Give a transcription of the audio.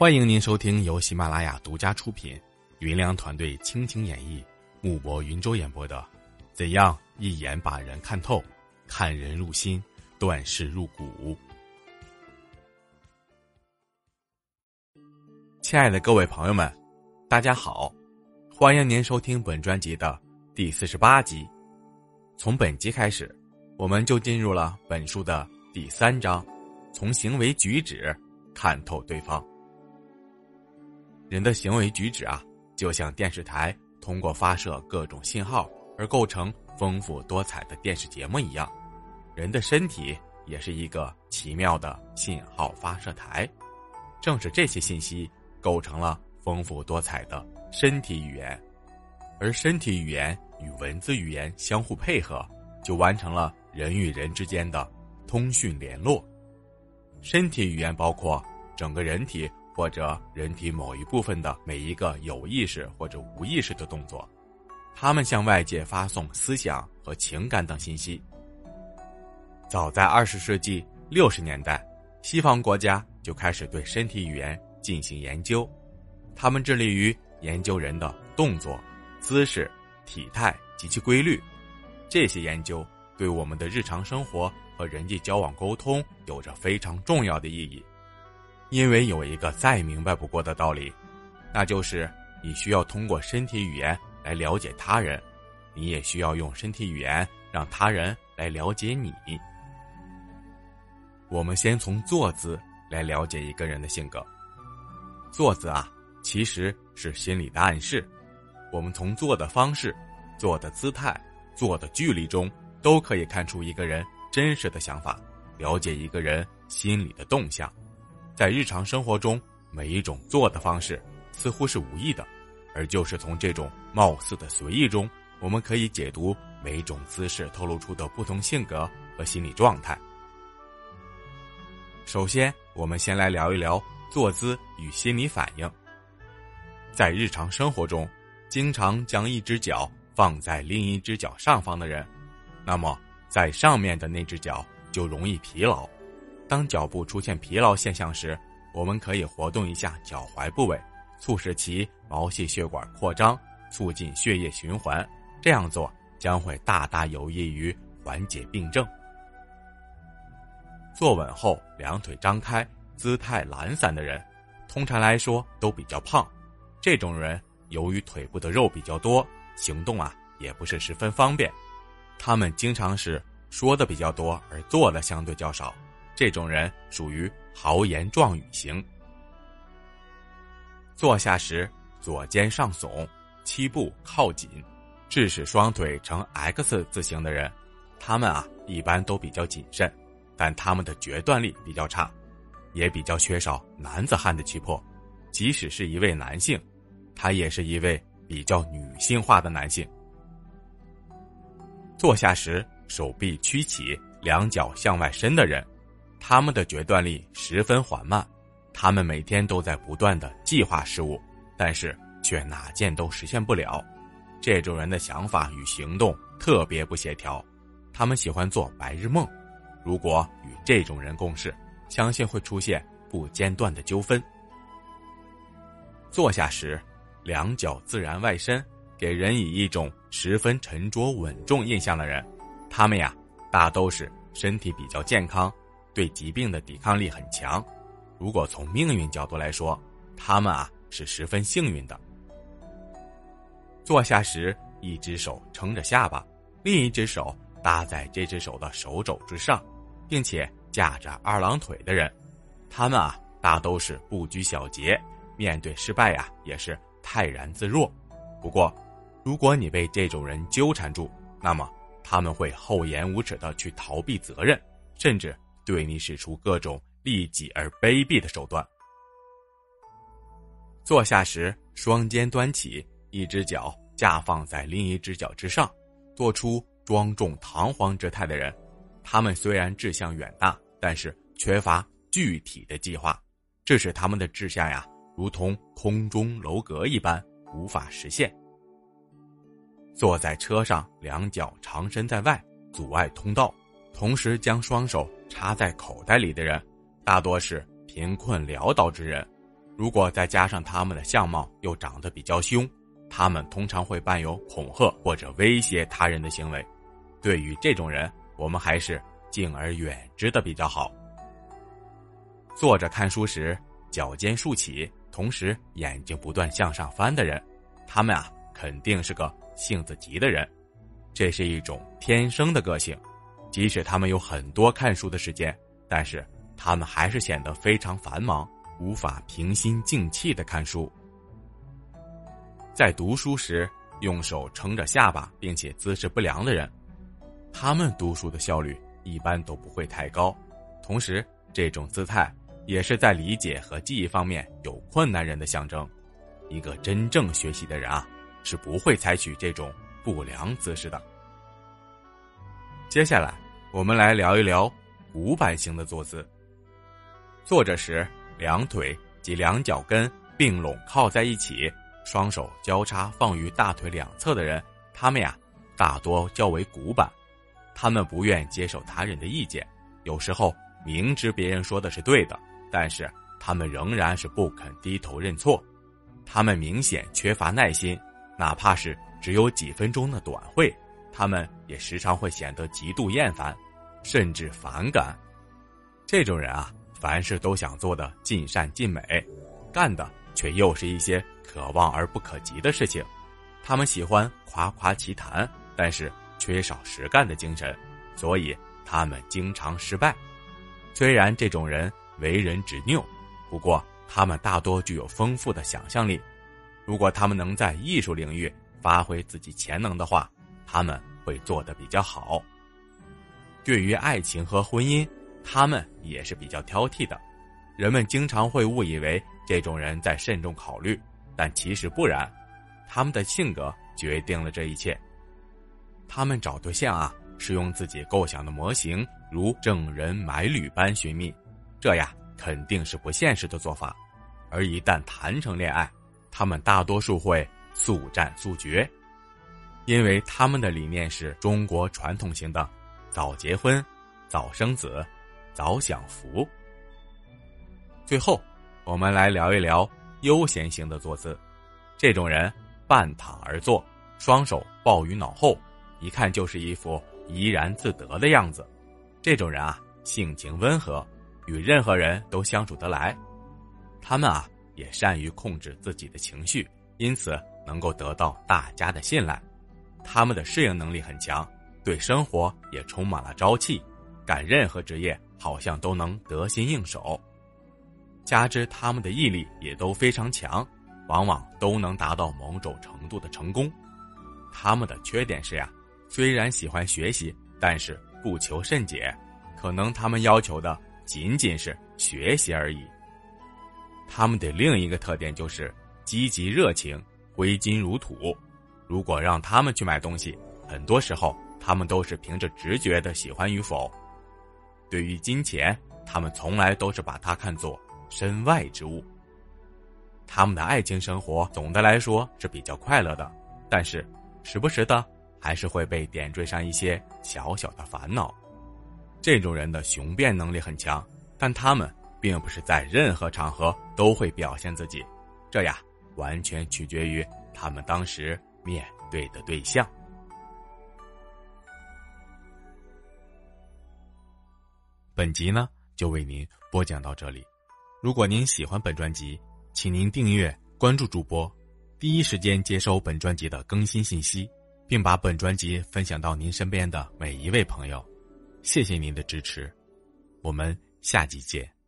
欢迎您收听由喜马拉雅独家出品、云良团队倾情演绎、木博云舟演播的《怎样一眼把人看透，看人入心，断事入骨》。亲爱的各位朋友们，大家好，欢迎您收听本专辑的第四十八集。从本集开始，我们就进入了本书的第三章，从行为举止看透对方。人的行为举止啊，就像电视台通过发射各种信号而构成丰富多彩的电视节目一样，人的身体也是一个奇妙的信号发射台。正是这些信息构成了丰富多彩的身体语言，而身体语言与文字语言相互配合，就完成了人与人之间的通讯联络。身体语言包括整个人体。或者人体某一部分的每一个有意识或者无意识的动作，他们向外界发送思想和情感等信息。早在二十世纪六十年代，西方国家就开始对身体语言进行研究，他们致力于研究人的动作、姿势、体态及其规律。这些研究对我们的日常生活和人际交往沟通有着非常重要的意义。因为有一个再明白不过的道理，那就是你需要通过身体语言来了解他人，你也需要用身体语言让他人来了解你。我们先从坐姿来了解一个人的性格。坐姿啊，其实是心理的暗示。我们从坐的方式、坐的姿态、坐的距离中，都可以看出一个人真实的想法，了解一个人心里的动向。在日常生活中，每一种做的方式似乎是无意的，而就是从这种貌似的随意中，我们可以解读每种姿势透露出的不同性格和心理状态。首先，我们先来聊一聊坐姿与心理反应。在日常生活中，经常将一只脚放在另一只脚上方的人，那么在上面的那只脚就容易疲劳。当脚部出现疲劳现象时，我们可以活动一下脚踝部位，促使其毛细血管扩张，促进血液循环。这样做将会大大有益于缓解病症。坐稳后，两腿张开，姿态懒散的人，通常来说都比较胖。这种人由于腿部的肉比较多，行动啊也不是十分方便。他们经常是说的比较多，而做的相对较少。这种人属于豪言壮语型。坐下时，左肩上耸，膝部靠紧，致使双腿呈 X 字形的人，他们啊一般都比较谨慎，但他们的决断力比较差，也比较缺少男子汉的气魄。即使是一位男性，他也是一位比较女性化的男性。坐下时，手臂屈起，两脚向外伸的人。他们的决断力十分缓慢，他们每天都在不断的计划事物，但是却哪件都实现不了。这种人的想法与行动特别不协调，他们喜欢做白日梦。如果与这种人共事，相信会出现不间断的纠纷。坐下时，两脚自然外伸，给人以一种十分沉着稳重印象的人，他们呀，大都是身体比较健康。对疾病的抵抗力很强，如果从命运角度来说，他们啊是十分幸运的。坐下时，一只手撑着下巴，另一只手搭在这只手的手肘之上，并且架着二郎腿的人，他们啊大都是不拘小节，面对失败呀也是泰然自若。不过，如果你被这种人纠缠住，那么他们会厚颜无耻的去逃避责任，甚至。对你使出各种利己而卑鄙的手段。坐下时，双肩端起，一只脚架放在另一只脚之上，做出庄重堂皇之态的人，他们虽然志向远大，但是缺乏具体的计划，这使他们的志向呀，如同空中楼阁一般，无法实现。坐在车上，两脚长伸在外，阻碍通道。同时将双手插在口袋里的人，大多是贫困潦倒之人。如果再加上他们的相貌又长得比较凶，他们通常会伴有恐吓或者威胁他人的行为。对于这种人，我们还是敬而远之的比较好。坐着看书时，脚尖竖起，同时眼睛不断向上翻的人，他们啊，肯定是个性子急的人。这是一种天生的个性，即使他们有很多看书的时间，但是他们还是显得非常繁忙，无法平心静气的看书。在读书时用手撑着下巴，并且姿势不良的人，他们读书的效率一般都不会太高。同时，这种姿态也是在理解和记忆方面有困难人的象征。一个真正学习的人啊，是不会采取这种不良姿势的。接下来，我们来聊一聊古板型的坐姿。坐着时，两腿及两脚跟并拢靠在一起。双手交叉放于大腿两侧的人，他们呀大多较为古板，他们不愿接受他人的意见，有时候明知别人说的是对的，但是他们仍然是不肯低头认错。他们明显缺乏耐心，哪怕是只有几分钟的短会，他们也时常会显得极度厌烦，甚至反感。这种人啊，凡事都想做的尽善尽美，干的却又是一些。可望而不可及的事情，他们喜欢夸夸其谈，但是缺少实干的精神，所以他们经常失败。虽然这种人为人执拗，不过他们大多具有丰富的想象力。如果他们能在艺术领域发挥自己潜能的话，他们会做的比较好。对于爱情和婚姻，他们也是比较挑剔的。人们经常会误以为这种人在慎重考虑。但其实不然，他们的性格决定了这一切。他们找对象啊，是用自己构想的模型，如郑人买履般寻觅，这呀肯定是不现实的做法。而一旦谈成恋爱，他们大多数会速战速决，因为他们的理念是中国传统型的：早结婚、早生子、早享福。最后，我们来聊一聊。悠闲型的坐姿，这种人半躺而坐，双手抱于脑后，一看就是一副怡然自得的样子。这种人啊，性情温和，与任何人都相处得来。他们啊，也善于控制自己的情绪，因此能够得到大家的信赖。他们的适应能力很强，对生活也充满了朝气，干任何职业好像都能得心应手。加之他们的毅力也都非常强，往往都能达到某种程度的成功。他们的缺点是呀，虽然喜欢学习，但是不求甚解，可能他们要求的仅仅是学习而已。他们的另一个特点就是积极热情，挥金如土。如果让他们去买东西，很多时候他们都是凭着直觉的喜欢与否。对于金钱，他们从来都是把它看作。身外之物。他们的爱情生活总的来说是比较快乐的，但是时不时的还是会被点缀上一些小小的烦恼。这种人的雄辩能力很强，但他们并不是在任何场合都会表现自己，这呀完全取决于他们当时面对的对象。本集呢就为您播讲到这里。如果您喜欢本专辑，请您订阅关注主播，第一时间接收本专辑的更新信息，并把本专辑分享到您身边的每一位朋友。谢谢您的支持，我们下集见。